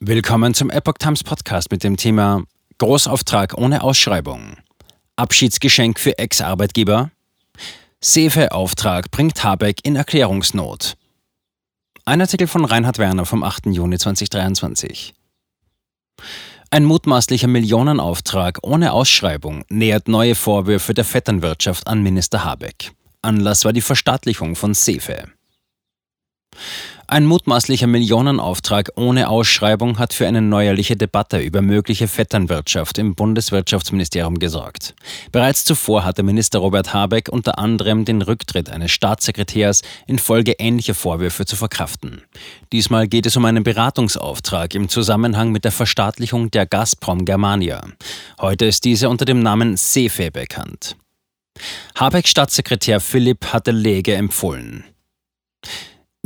Willkommen zum Epoch Times Podcast mit dem Thema Großauftrag ohne Ausschreibung. Abschiedsgeschenk für Ex-Arbeitgeber. Sefe-Auftrag bringt Habeck in Erklärungsnot. Ein Artikel von Reinhard Werner vom 8. Juni 2023. Ein mutmaßlicher Millionenauftrag ohne Ausschreibung nähert neue Vorwürfe der Vetternwirtschaft an Minister Habeck. Anlass war die Verstaatlichung von Sefe. Ein mutmaßlicher Millionenauftrag ohne Ausschreibung hat für eine neuerliche Debatte über mögliche Vetternwirtschaft im Bundeswirtschaftsministerium gesorgt. Bereits zuvor hatte Minister Robert Habeck unter anderem den Rücktritt eines Staatssekretärs infolge ähnlicher Vorwürfe zu verkraften. Diesmal geht es um einen Beratungsauftrag im Zusammenhang mit der Verstaatlichung der Gazprom Germania. Heute ist diese unter dem Namen Sefe bekannt. Habeck Staatssekretär Philipp hatte Lege empfohlen.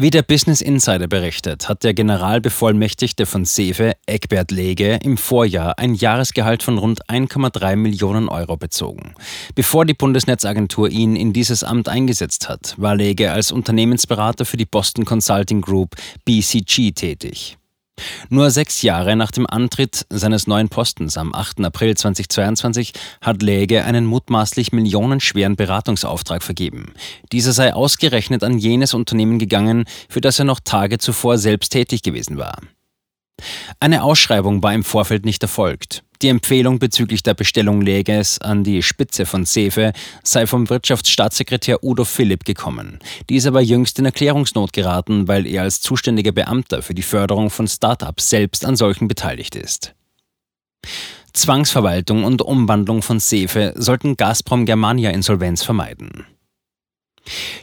Wie der Business Insider berichtet, hat der Generalbevollmächtigte von Sefe, Eckbert Lege, im Vorjahr ein Jahresgehalt von rund 1,3 Millionen Euro bezogen. Bevor die Bundesnetzagentur ihn in dieses Amt eingesetzt hat, war Lege als Unternehmensberater für die Boston Consulting Group BCG tätig. Nur sechs Jahre nach dem Antritt seines neuen Postens am 8. April 2022 hat Läge einen mutmaßlich millionenschweren Beratungsauftrag vergeben. Dieser sei ausgerechnet an jenes Unternehmen gegangen, für das er noch Tage zuvor selbst tätig gewesen war. Eine Ausschreibung war im Vorfeld nicht erfolgt. Die Empfehlung bezüglich der Bestellung Leges an die Spitze von Sefe sei vom Wirtschaftsstaatssekretär Udo Philipp gekommen. Dieser war jüngst in Erklärungsnot geraten, weil er als zuständiger Beamter für die Förderung von Start-ups selbst an solchen beteiligt ist. Zwangsverwaltung und Umwandlung von Sefe sollten Gazprom Germania Insolvenz vermeiden.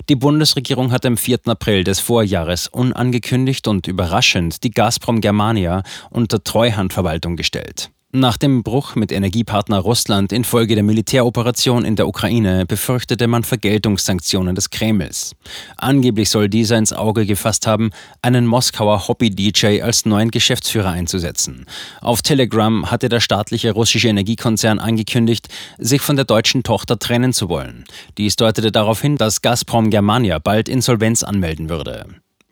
Die Bundesregierung hat am 4. April des Vorjahres unangekündigt und überraschend die Gazprom Germania unter Treuhandverwaltung gestellt. Nach dem Bruch mit Energiepartner Russland infolge der Militäroperation in der Ukraine befürchtete man Vergeltungssanktionen des Kremls. Angeblich soll dieser ins Auge gefasst haben, einen Moskauer Hobby-DJ als neuen Geschäftsführer einzusetzen. Auf Telegram hatte der staatliche russische Energiekonzern angekündigt, sich von der deutschen Tochter trennen zu wollen. Dies deutete darauf hin, dass Gazprom Germania bald Insolvenz anmelden würde.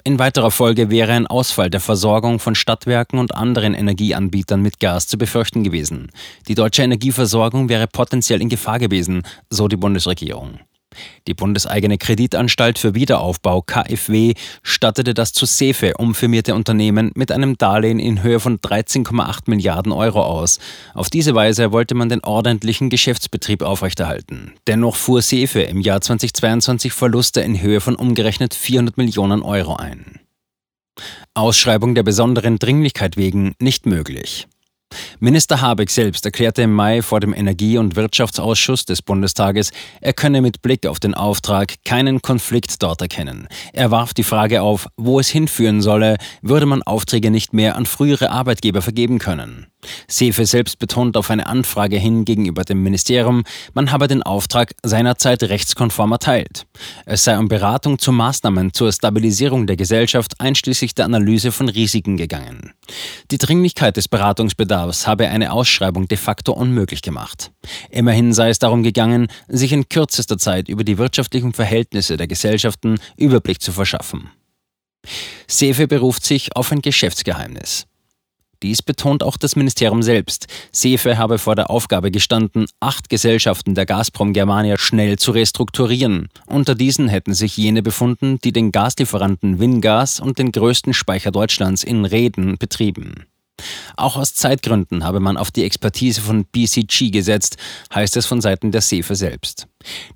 In weiterer Folge wäre ein Ausfall der Versorgung von Stadtwerken und anderen Energieanbietern mit Gas zu befürchten gewesen. Die deutsche Energieversorgung wäre potenziell in Gefahr gewesen, so die Bundesregierung. Die bundeseigene Kreditanstalt für Wiederaufbau KfW stattete das zu Sefe umfirmierte Unternehmen mit einem Darlehen in Höhe von 13,8 Milliarden Euro aus. Auf diese Weise wollte man den ordentlichen Geschäftsbetrieb aufrechterhalten. Dennoch fuhr Sefe im Jahr 2022 Verluste in Höhe von umgerechnet 400 Millionen Euro ein. Ausschreibung der besonderen Dringlichkeit wegen nicht möglich. Minister Habeck selbst erklärte im Mai vor dem Energie- und Wirtschaftsausschuss des Bundestages, er könne mit Blick auf den Auftrag keinen Konflikt dort erkennen. Er warf die Frage auf, wo es hinführen solle, würde man Aufträge nicht mehr an frühere Arbeitgeber vergeben können. Sefe selbst betont auf eine Anfrage hin gegenüber dem Ministerium, man habe den Auftrag seinerzeit rechtskonform erteilt. Es sei um Beratung zu Maßnahmen zur Stabilisierung der Gesellschaft einschließlich der Analyse von Risiken gegangen. Die Dringlichkeit des Beratungsbedarfs habe eine Ausschreibung de facto unmöglich gemacht. Immerhin sei es darum gegangen, sich in kürzester Zeit über die wirtschaftlichen Verhältnisse der Gesellschaften Überblick zu verschaffen. Sefe beruft sich auf ein Geschäftsgeheimnis. Dies betont auch das Ministerium selbst. Sefe habe vor der Aufgabe gestanden, acht Gesellschaften der Gazprom Germania schnell zu restrukturieren. Unter diesen hätten sich jene befunden, die den Gaslieferanten Wingas und den größten Speicher Deutschlands in Reden betrieben. Auch aus Zeitgründen habe man auf die Expertise von BCG gesetzt, heißt es von Seiten der SEFE selbst.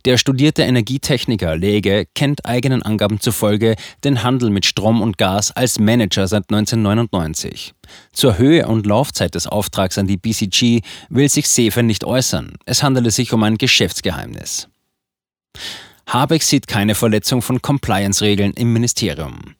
Der studierte Energietechniker Lege kennt eigenen Angaben zufolge den Handel mit Strom und Gas als Manager seit 1999. Zur Höhe und Laufzeit des Auftrags an die BCG will sich SEFE nicht äußern. Es handele sich um ein Geschäftsgeheimnis. Habeck sieht keine Verletzung von Compliance-Regeln im Ministerium.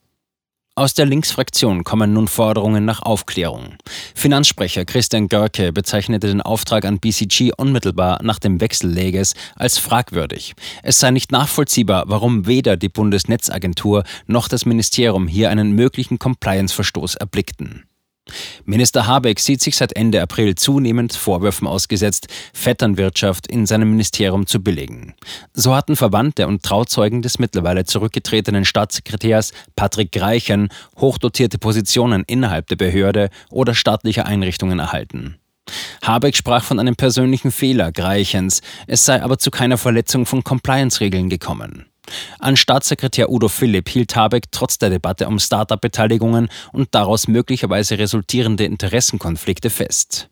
Aus der Linksfraktion kommen nun Forderungen nach Aufklärung. Finanzsprecher Christian Görke bezeichnete den Auftrag an BCG unmittelbar nach dem Wechsel Leges als fragwürdig. Es sei nicht nachvollziehbar, warum weder die Bundesnetzagentur noch das Ministerium hier einen möglichen Compliance-Verstoß erblickten. Minister Habeck sieht sich seit Ende April zunehmend Vorwürfen ausgesetzt, Vetternwirtschaft in seinem Ministerium zu billigen. So hatten Verwandte und Trauzeugen des mittlerweile zurückgetretenen Staatssekretärs Patrick Greichen hochdotierte Positionen innerhalb der Behörde oder staatlicher Einrichtungen erhalten. Habeck sprach von einem persönlichen Fehler Greichens, es sei aber zu keiner Verletzung von Compliance-Regeln gekommen. An Staatssekretär Udo Philipp hielt Habeck trotz der Debatte um Start-up-Beteiligungen und daraus möglicherweise resultierende Interessenkonflikte fest.